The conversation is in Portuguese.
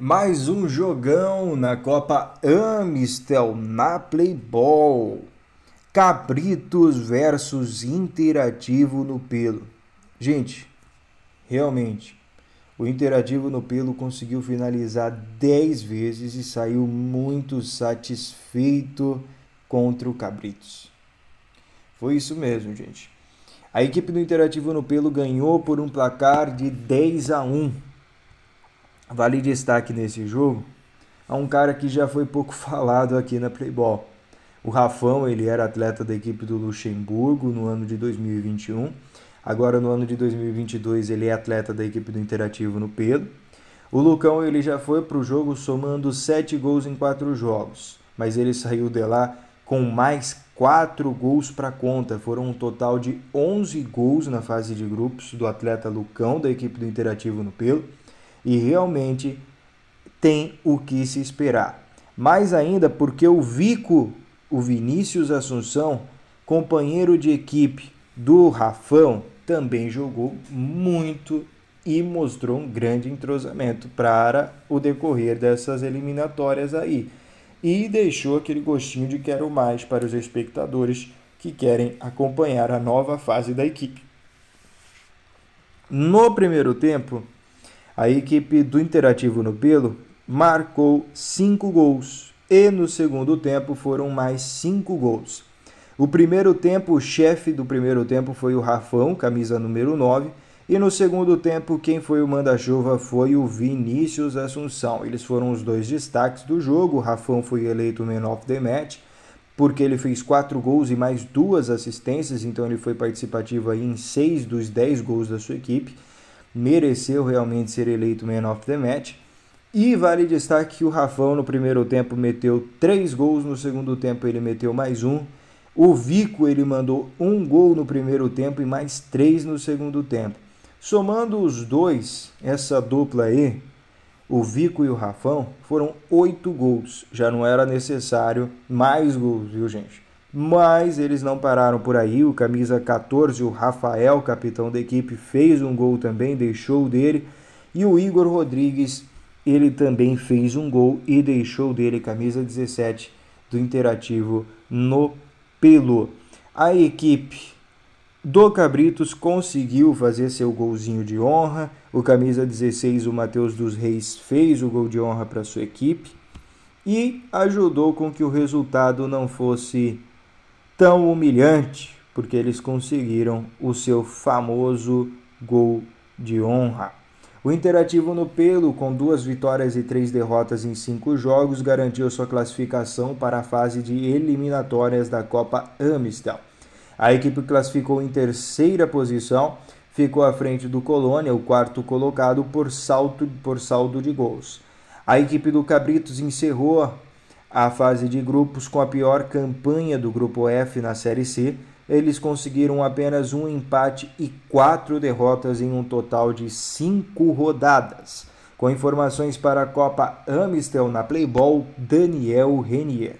Mais um jogão na Copa Amistel na Playball. Cabritos versus Interativo no Pelo. Gente, realmente, o Interativo no Pelo conseguiu finalizar 10 vezes e saiu muito satisfeito contra o Cabritos. Foi isso mesmo, gente. A equipe do Interativo no Pelo ganhou por um placar de 10 a 1 Vale destaque nesse jogo a um cara que já foi pouco falado aqui na Playball. O Rafão, ele era atleta da equipe do Luxemburgo no ano de 2021. Agora no ano de 2022 ele é atleta da equipe do Interativo no Pedro. O Lucão ele já foi para o jogo somando 7 gols em 4 jogos, mas ele saiu de lá com mais 4 gols para conta. Foram um total de 11 gols na fase de grupos do atleta Lucão da equipe do Interativo no Pelo e realmente tem o que se esperar. Mais ainda porque o Vico, o Vinícius Assunção, companheiro de equipe do Rafão, também jogou muito e mostrou um grande entrosamento para o decorrer dessas eliminatórias aí. E deixou aquele gostinho de quero mais para os espectadores que querem acompanhar a nova fase da equipe. No primeiro tempo, a equipe do Interativo no Pelo marcou cinco gols e no segundo tempo foram mais cinco gols. O primeiro tempo, o chefe do primeiro tempo foi o Rafão, camisa número 9, e no segundo tempo quem foi o manda-chuva foi o Vinícius Assunção. Eles foram os dois destaques do jogo. O Rafão foi eleito Man of the Match porque ele fez quatro gols e mais duas assistências, então ele foi participativo aí em seis dos dez gols da sua equipe mereceu realmente ser eleito Man of the Match. E vale destaque que o Rafão no primeiro tempo meteu três gols, no segundo tempo ele meteu mais um. O Vico ele mandou um gol no primeiro tempo e mais três no segundo tempo. Somando os dois, essa dupla aí, o Vico e o Rafão, foram oito gols. Já não era necessário mais gols, viu gente? Mas eles não pararam por aí. O camisa 14, o Rafael, capitão da equipe, fez um gol também, deixou dele. E o Igor Rodrigues, ele também fez um gol e deixou dele camisa 17 do Interativo no pelo. A equipe do Cabritos conseguiu fazer seu golzinho de honra. O camisa 16, o Matheus dos Reis, fez o gol de honra para sua equipe e ajudou com que o resultado não fosse tão humilhante, porque eles conseguiram o seu famoso gol de honra. O Interativo no Pelo, com duas vitórias e três derrotas em cinco jogos, garantiu sua classificação para a fase de eliminatórias da Copa Amistel. A equipe classificou em terceira posição, ficou à frente do Colônia, o quarto colocado, por, salto, por saldo de gols. A equipe do Cabritos encerrou a fase de grupos com a pior campanha do grupo F na Série C, eles conseguiram apenas um empate e quatro derrotas em um total de cinco rodadas. Com informações para a Copa Amistel na Playball, Daniel Renier.